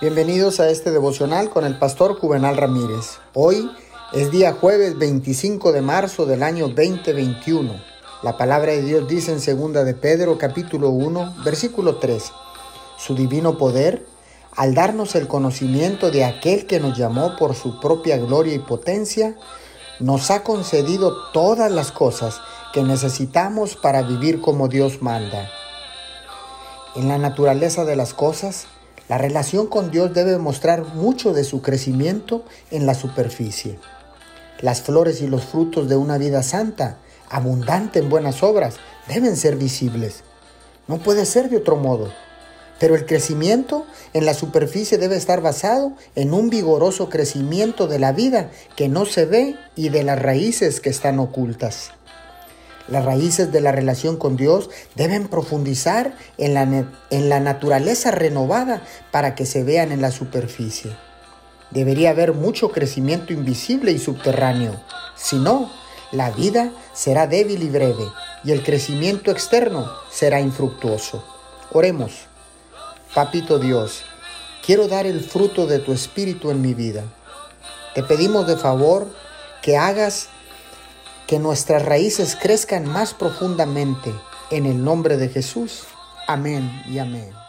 Bienvenidos a este devocional con el pastor Juvenal Ramírez. Hoy es día jueves 25 de marzo del año 2021. La palabra de Dios dice en segunda de Pedro capítulo 1 versículo 3. Su divino poder, al darnos el conocimiento de aquel que nos llamó por su propia gloria y potencia, nos ha concedido todas las cosas que necesitamos para vivir como Dios manda. En la naturaleza de las cosas, la relación con Dios debe mostrar mucho de su crecimiento en la superficie. Las flores y los frutos de una vida santa, abundante en buenas obras, deben ser visibles. No puede ser de otro modo. Pero el crecimiento en la superficie debe estar basado en un vigoroso crecimiento de la vida que no se ve y de las raíces que están ocultas. Las raíces de la relación con Dios deben profundizar en la, en la naturaleza renovada para que se vean en la superficie. Debería haber mucho crecimiento invisible y subterráneo. Si no, la vida será débil y breve y el crecimiento externo será infructuoso. Oremos. Papito Dios, quiero dar el fruto de tu espíritu en mi vida. Te pedimos de favor que hagas que nuestras raíces crezcan más profundamente. En el nombre de Jesús. Amén y amén.